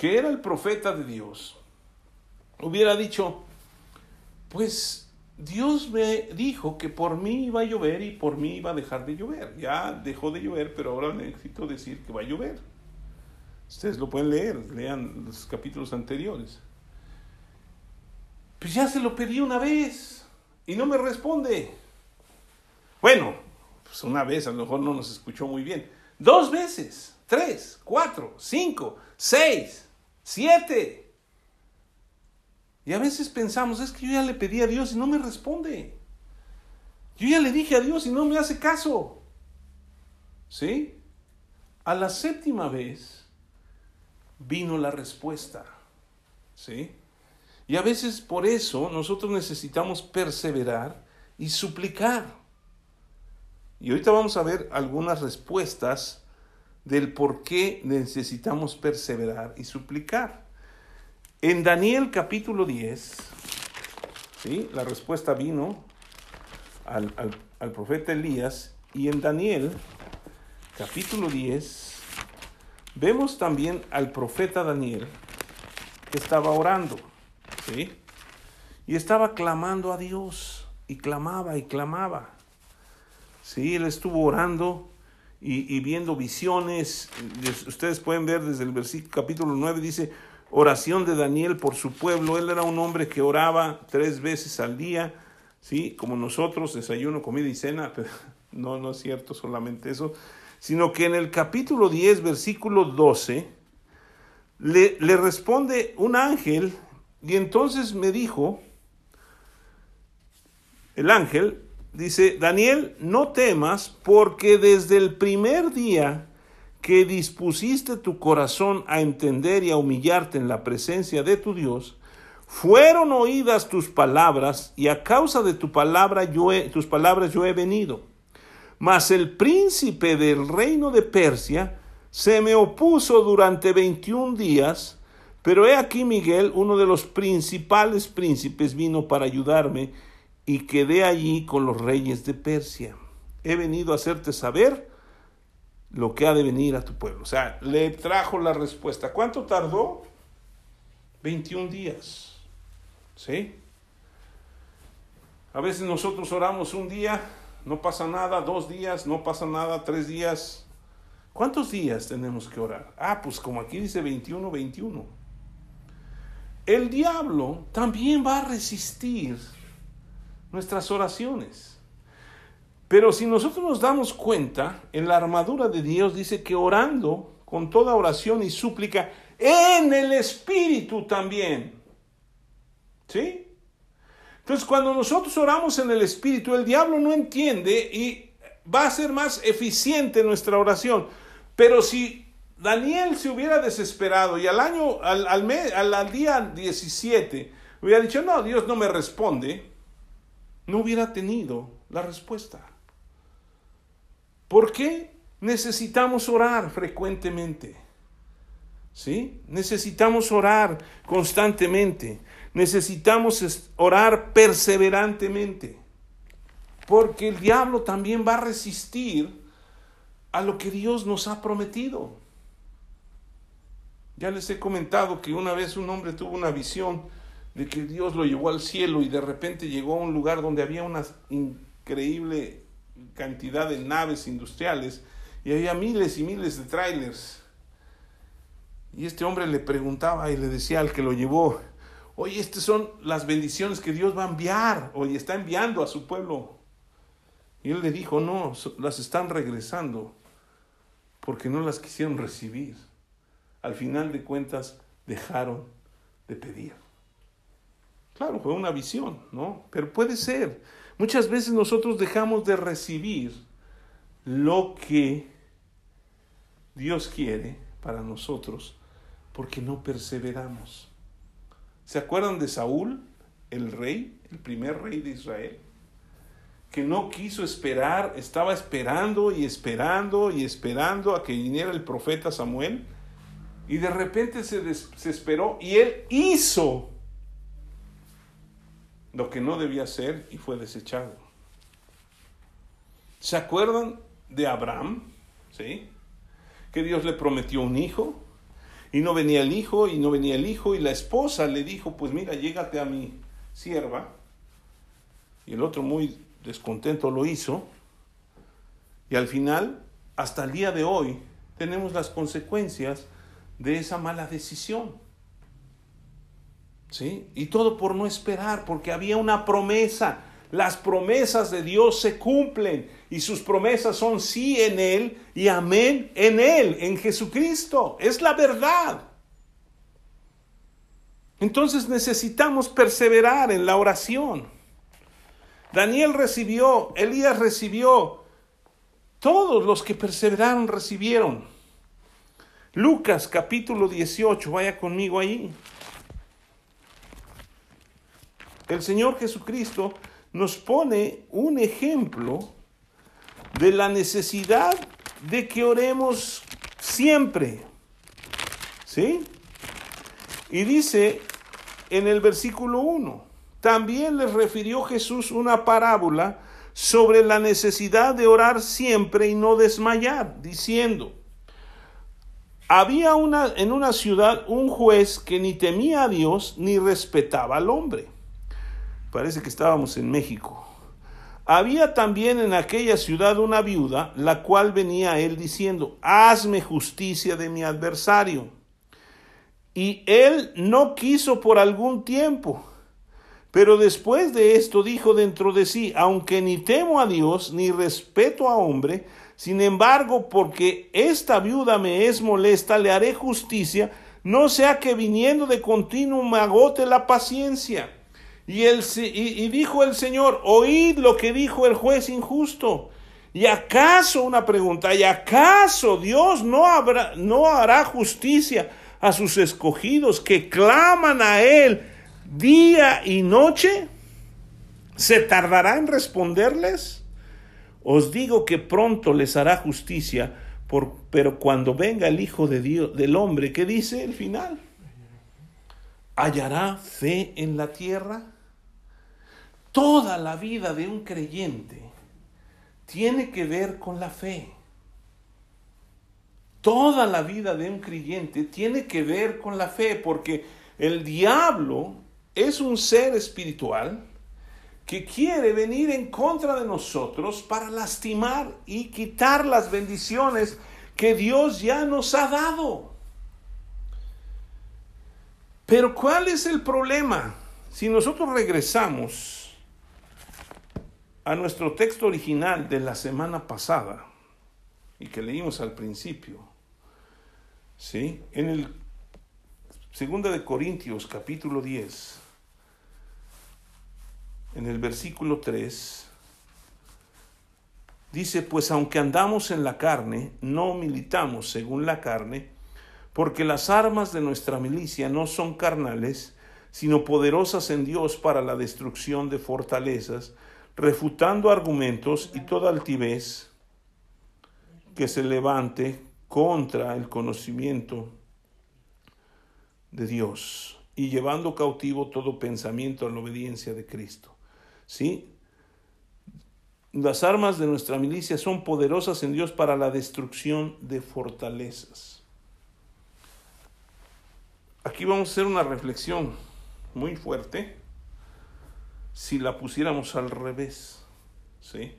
que era el profeta de Dios, hubiera dicho, pues Dios me dijo que por mí iba a llover y por mí iba a dejar de llover. Ya dejó de llover, pero ahora necesito decir que va a llover. Ustedes lo pueden leer, lean los capítulos anteriores. Pues ya se lo pedí una vez y no me responde. Bueno, pues una vez a lo mejor no nos escuchó muy bien. Dos veces, tres, cuatro, cinco, seis, siete. Y a veces pensamos, es que yo ya le pedí a Dios y no me responde. Yo ya le dije a Dios y no me hace caso. ¿Sí? A la séptima vez vino la respuesta. ¿Sí? Y a veces por eso nosotros necesitamos perseverar y suplicar. Y ahorita vamos a ver algunas respuestas del por qué necesitamos perseverar y suplicar. En Daniel capítulo 10, ¿sí? la respuesta vino al, al profeta Elías y en Daniel capítulo 10 vemos también al profeta Daniel que estaba orando, ¿sí? Y estaba clamando a Dios y clamaba y clamaba. Sí, él estuvo orando y, viendo visiones. Ustedes pueden ver desde el versículo capítulo 9, dice, oración de Daniel por su pueblo. Él era un hombre que oraba tres veces al día, ¿sí? Como nosotros, desayuno, comida y cena. Pero [LAUGHS] no, no es cierto solamente eso. Sino que en el capítulo 10, versículo 12, le, le responde un ángel y entonces me dijo, el ángel, Dice, Daniel, no temas porque desde el primer día que dispusiste tu corazón a entender y a humillarte en la presencia de tu Dios, fueron oídas tus palabras y a causa de tu palabra yo tus palabras yo he venido. Mas el príncipe del reino de Persia se me opuso durante veintiún días, pero he aquí Miguel, uno de los principales príncipes, vino para ayudarme y quedé allí con los reyes de Persia. He venido a hacerte saber lo que ha de venir a tu pueblo. O sea, le trajo la respuesta. ¿Cuánto tardó? 21 días. ¿Sí? A veces nosotros oramos un día, no pasa nada, dos días, no pasa nada, tres días. ¿Cuántos días tenemos que orar? Ah, pues como aquí dice 21, 21. El diablo también va a resistir nuestras oraciones. Pero si nosotros nos damos cuenta, en la armadura de Dios dice que orando con toda oración y súplica en el Espíritu también. ¿Sí? Entonces cuando nosotros oramos en el Espíritu, el diablo no entiende y va a ser más eficiente nuestra oración. Pero si Daniel se hubiera desesperado y al año, al, al, al día 17, hubiera dicho, no, Dios no me responde, no hubiera tenido la respuesta. ¿Por qué necesitamos orar frecuentemente? ¿Sí? Necesitamos orar constantemente. Necesitamos orar perseverantemente. Porque el diablo también va a resistir a lo que Dios nos ha prometido. Ya les he comentado que una vez un hombre tuvo una visión de que Dios lo llevó al cielo y de repente llegó a un lugar donde había una increíble cantidad de naves industriales y había miles y miles de trailers. Y este hombre le preguntaba y le decía al que lo llevó, oye, estas son las bendiciones que Dios va a enviar, oye, está enviando a su pueblo. Y él le dijo, no, las están regresando porque no las quisieron recibir. Al final de cuentas, dejaron de pedir. Claro, fue una visión, ¿no? Pero puede ser. Muchas veces nosotros dejamos de recibir lo que Dios quiere para nosotros porque no perseveramos. ¿Se acuerdan de Saúl, el rey, el primer rey de Israel? Que no quiso esperar, estaba esperando y esperando y esperando a que viniera el profeta Samuel y de repente se desesperó y él hizo lo que no debía ser y fue desechado. ¿Se acuerdan de Abraham? ¿Sí? Que Dios le prometió un hijo y no venía el hijo y no venía el hijo y la esposa le dijo, pues mira, llégate a mi sierva. Y el otro muy descontento lo hizo. Y al final, hasta el día de hoy, tenemos las consecuencias de esa mala decisión. Y todo por no esperar, porque había una promesa. Las promesas de Dios se cumplen y sus promesas son sí en Él y amén en Él, en Jesucristo. Es la verdad. Entonces necesitamos perseverar en la oración. Daniel recibió, Elías recibió, todos los que perseveraron recibieron. Lucas capítulo 18, vaya conmigo ahí. El Señor Jesucristo nos pone un ejemplo de la necesidad de que oremos siempre. ¿Sí? Y dice en el versículo 1, también les refirió Jesús una parábola sobre la necesidad de orar siempre y no desmayar, diciendo, había una, en una ciudad un juez que ni temía a Dios ni respetaba al hombre. Parece que estábamos en México. Había también en aquella ciudad una viuda, la cual venía a él diciendo, hazme justicia de mi adversario. Y él no quiso por algún tiempo. Pero después de esto dijo dentro de sí, aunque ni temo a Dios ni respeto a hombre, sin embargo, porque esta viuda me es molesta, le haré justicia, no sea que viniendo de continuo me agote la paciencia. Y, el, y, dijo el Señor, oíd lo que dijo el juez injusto. ¿Y acaso, una pregunta, ¿y acaso Dios no, habrá, no hará justicia a sus escogidos que claman a Él día y noche? ¿Se tardará en responderles? Os digo que pronto les hará justicia, por, pero cuando venga el Hijo de Dios, del hombre, ¿qué dice el final? ¿Hallará fe en la tierra? Toda la vida de un creyente tiene que ver con la fe. Toda la vida de un creyente tiene que ver con la fe, porque el diablo es un ser espiritual que quiere venir en contra de nosotros para lastimar y quitar las bendiciones que Dios ya nos ha dado. Pero ¿cuál es el problema? Si nosotros regresamos a nuestro texto original de la semana pasada y que leímos al principio, ¿sí? En el Segunda de Corintios capítulo 10, en el versículo 3, dice, pues aunque andamos en la carne, no militamos según la carne, porque las armas de nuestra milicia no son carnales, sino poderosas en Dios para la destrucción de fortalezas, refutando argumentos y toda altivez que se levante contra el conocimiento de Dios y llevando cautivo todo pensamiento a la obediencia de Cristo. ¿Sí? Las armas de nuestra milicia son poderosas en Dios para la destrucción de fortalezas. Aquí vamos a hacer una reflexión muy fuerte si la pusiéramos al revés. ¿sí?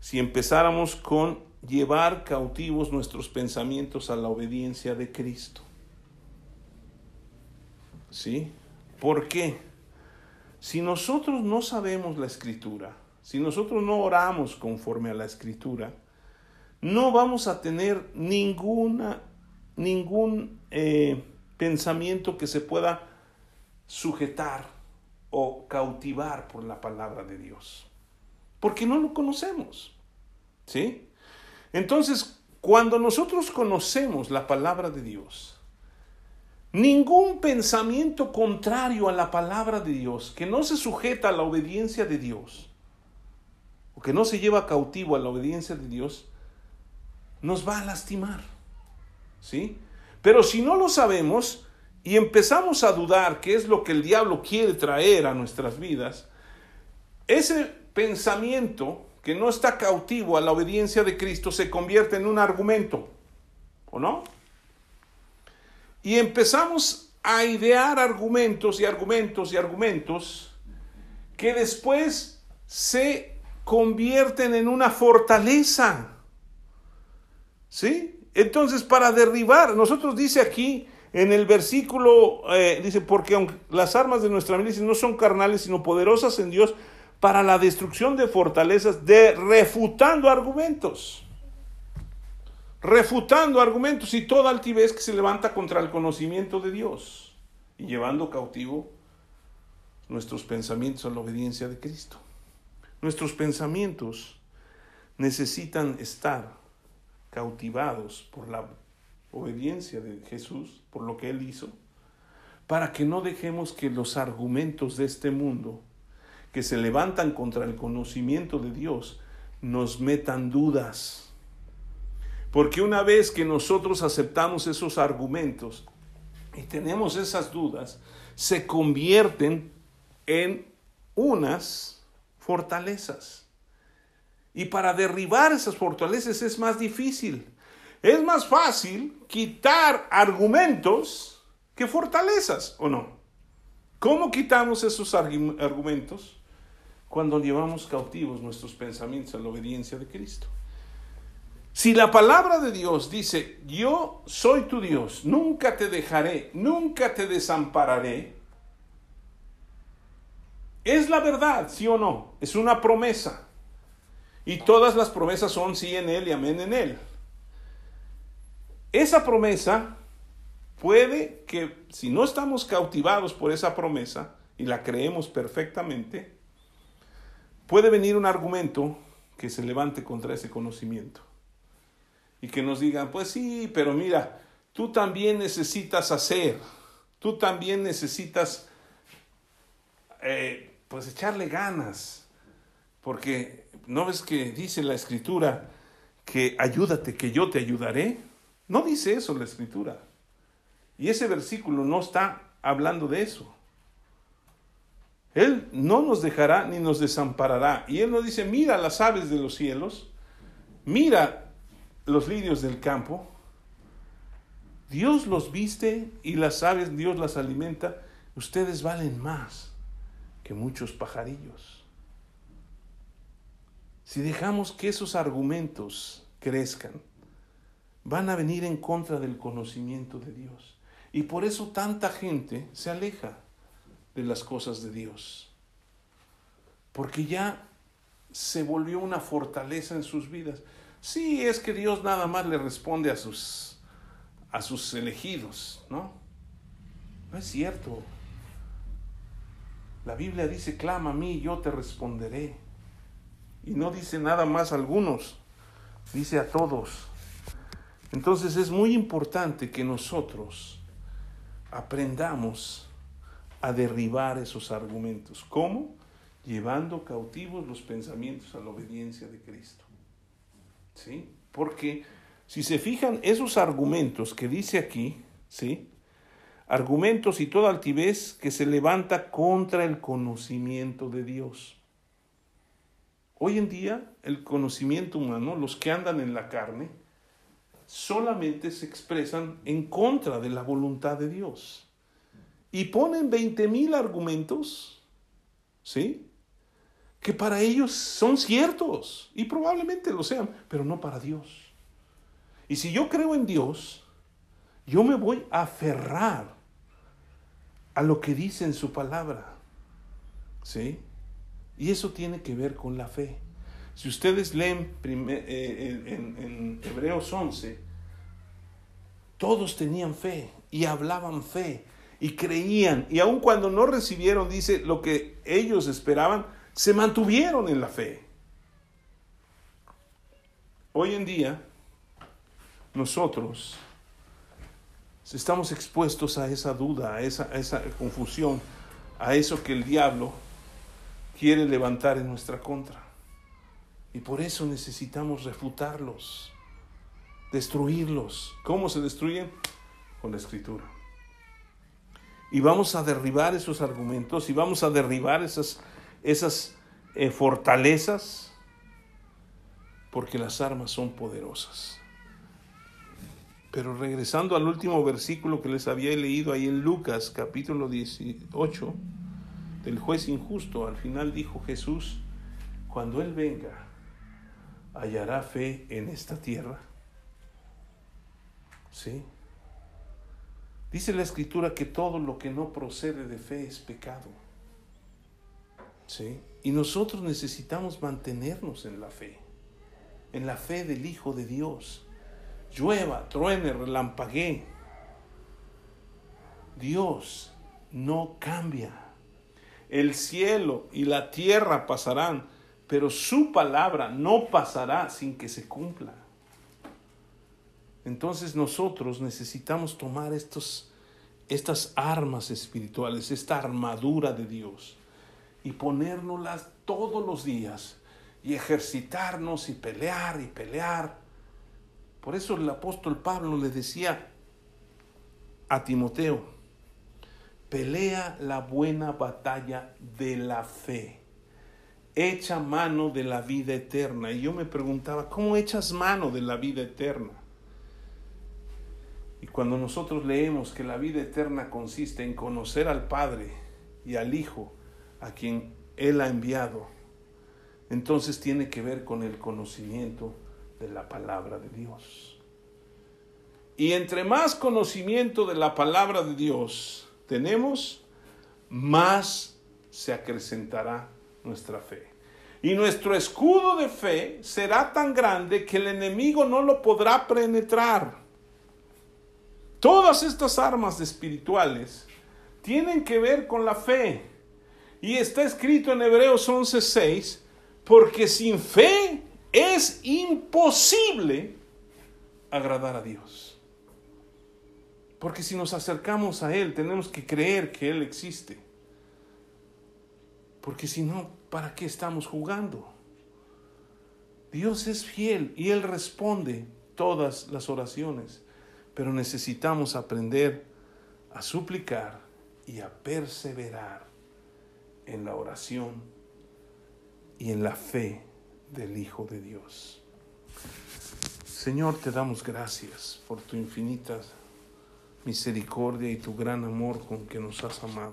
Si empezáramos con llevar cautivos nuestros pensamientos a la obediencia de Cristo. ¿Sí? ¿Por qué? Si nosotros no sabemos la escritura, si nosotros no oramos conforme a la escritura, no vamos a tener ninguna, ningún eh, pensamiento que se pueda sujetar o cautivar por la palabra de Dios. Porque no lo conocemos. ¿Sí? Entonces, cuando nosotros conocemos la palabra de Dios, ningún pensamiento contrario a la palabra de Dios, que no se sujeta a la obediencia de Dios, o que no se lleva cautivo a la obediencia de Dios, nos va a lastimar. ¿Sí? Pero si no lo sabemos, y empezamos a dudar qué es lo que el diablo quiere traer a nuestras vidas, ese pensamiento que no está cautivo a la obediencia de Cristo se convierte en un argumento, ¿o no? Y empezamos a idear argumentos y argumentos y argumentos que después se convierten en una fortaleza. ¿Sí? Entonces, para derribar, nosotros dice aquí, en el versículo eh, dice, porque aunque las armas de nuestra milicia no son carnales, sino poderosas en Dios para la destrucción de fortalezas, de refutando argumentos. Refutando argumentos y toda altivez que se levanta contra el conocimiento de Dios y llevando cautivo nuestros pensamientos a la obediencia de Cristo. Nuestros pensamientos necesitan estar cautivados por la obediencia de Jesús, por lo que Él hizo, para que no dejemos que los argumentos de este mundo, que se levantan contra el conocimiento de Dios nos metan dudas. Porque una vez que nosotros aceptamos esos argumentos y tenemos esas dudas, se convierten en unas fortalezas. Y para derribar esas fortalezas es más difícil. Es más fácil quitar argumentos que fortalezas, ¿o no? ¿Cómo quitamos esos argumentos? Cuando llevamos cautivos nuestros pensamientos a la obediencia de Cristo. Si la palabra de Dios dice, yo soy tu Dios, nunca te dejaré, nunca te desampararé, es la verdad, sí o no, es una promesa. Y todas las promesas son sí en Él y amén en Él. Esa promesa puede que, si no estamos cautivados por esa promesa y la creemos perfectamente, puede venir un argumento que se levante contra ese conocimiento. Y que nos digan, pues sí, pero mira, tú también necesitas hacer, tú también necesitas, eh, pues echarle ganas, porque ¿no ves que dice la escritura que ayúdate, que yo te ayudaré? No dice eso la escritura. Y ese versículo no está hablando de eso. Él no nos dejará ni nos desamparará. Y Él nos dice, mira las aves de los cielos, mira los lirios del campo. Dios los viste y las aves Dios las alimenta. Ustedes valen más que muchos pajarillos. Si dejamos que esos argumentos crezcan, van a venir en contra del conocimiento de Dios. Y por eso tanta gente se aleja de las cosas de Dios. Porque ya se volvió una fortaleza en sus vidas. Sí, es que Dios nada más le responde a sus a sus elegidos, ¿no? No es cierto. La Biblia dice, clama a mí, yo te responderé. Y no dice nada más a algunos, dice a todos. Entonces es muy importante que nosotros aprendamos a derribar esos argumentos. ¿Cómo? Llevando cautivos los pensamientos a la obediencia de Cristo. ¿Sí? Porque si se fijan esos argumentos que dice aquí, ¿sí? Argumentos y toda altivez que se levanta contra el conocimiento de Dios. Hoy en día el conocimiento humano, los que andan en la carne, solamente se expresan en contra de la voluntad de Dios. Y ponen 20 mil argumentos, ¿sí? Que para ellos son ciertos y probablemente lo sean, pero no para Dios. Y si yo creo en Dios, yo me voy a aferrar a lo que dice en su palabra, ¿sí? Y eso tiene que ver con la fe. Si ustedes leen eh, en, Hebreos 11, todos tenían fe y hablaban fe y creían. Y aun cuando no recibieron, dice, lo que ellos esperaban, se mantuvieron en la fe. Hoy en día, nosotros estamos expuestos a esa duda, a esa confusión, a eso que el diablo quiere levantar en nuestra contra. Y por eso necesitamos refutarlos, destruirlos. ¿Cómo se destruyen? Con la escritura. Y vamos a derribar esos argumentos y vamos a derribar esas, esas eh, fortalezas porque las armas son poderosas. Pero regresando al último versículo que les había leído ahí en Lucas capítulo 18, del juez injusto. Al final dijo Jesús, cuando Él venga, hallará fe en esta tierra. ¿Sí? Dice la escritura que todo lo que no procede de fe es pecado. ¿Sí? Y nosotros necesitamos mantenernos en la fe, en la fe del Hijo de Dios. Llueva, truene, relampaguee. Dios no cambia. El cielo y la tierra pasarán, pero su palabra no pasará sin que se cumpla. Entonces nosotros necesitamos tomar estos, estas armas espirituales, esta armadura de Dios, y ponérnoslas todos los días y ejercitarnos y pelear y pelear. Por eso el apóstol Pablo le decía a Timoteo, pelea la buena batalla de la fe, echa mano de la vida eterna. Y yo me preguntaba, ¿cómo echas mano de la vida eterna? Y cuando nosotros leemos que la vida eterna consiste en conocer al Padre y al Hijo, a quien Él ha enviado, entonces tiene que ver con el conocimiento de la palabra de Dios. Y entre más conocimiento de la palabra de Dios tenemos, más se acrecentará nuestra fe. Y nuestro escudo de fe será tan grande que el enemigo no lo podrá penetrar. Todas estas armas espirituales tienen que ver con la fe. Y está escrito en Hebreos 11:6, porque sin fe es imposible agradar a Dios. Porque si nos acercamos a Él, tenemos que creer que Él existe. Porque si no, ¿para qué estamos jugando? Dios es fiel y Él responde todas las oraciones pero necesitamos aprender a suplicar y a perseverar en la oración y en la fe del Hijo de Dios. Señor, te damos gracias por tu infinita misericordia y tu gran amor con que nos has amado.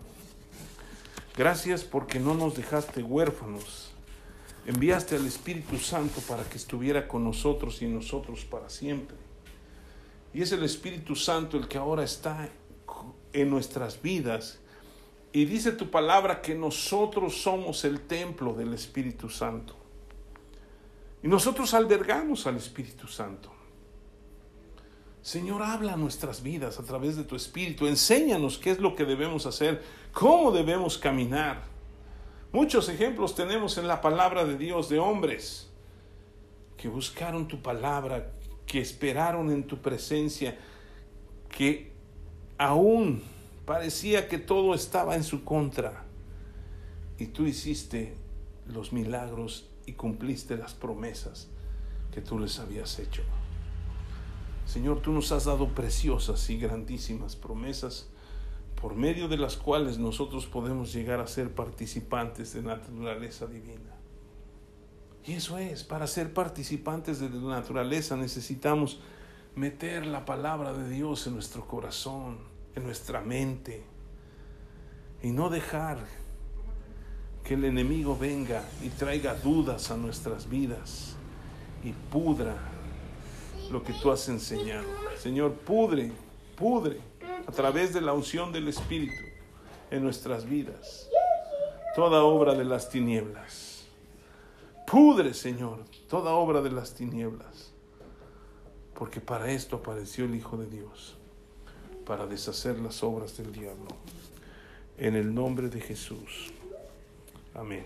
Gracias porque no nos dejaste huérfanos. Enviaste al Espíritu Santo para que estuviera con nosotros y nosotros para siempre. Y es el Espíritu Santo el que ahora está en nuestras vidas. Y dice tu palabra que nosotros somos el templo del Espíritu Santo. Y nosotros albergamos al Espíritu Santo. Señor, habla nuestras vidas a través de tu Espíritu. Enséñanos qué es lo que debemos hacer, cómo debemos caminar. Muchos ejemplos tenemos en la palabra de Dios de hombres que buscaron tu palabra, que esperaron en tu presencia, que aún parecía que todo estaba en su contra. Y tú hiciste los milagros y cumpliste las promesas que tú les habías hecho. Señor, tú nos has dado preciosas y grandísimas promesas por medio de las cuales nosotros podemos llegar a ser participantes de la naturaleza divina. Y eso es, para ser participantes de la naturaleza necesitamos meter la palabra de Dios en nuestro corazón, en nuestra mente, y no dejar que el enemigo venga y traiga dudas a nuestras vidas y pudra lo que tú has enseñado. Señor, pudre, pudre a través de la unción del Espíritu en nuestras vidas toda obra de las tinieblas Pudre, Señor, toda obra de las tinieblas, porque para esto apareció el Hijo de Dios, para deshacer las obras del diablo. En el nombre de Jesús. Amén.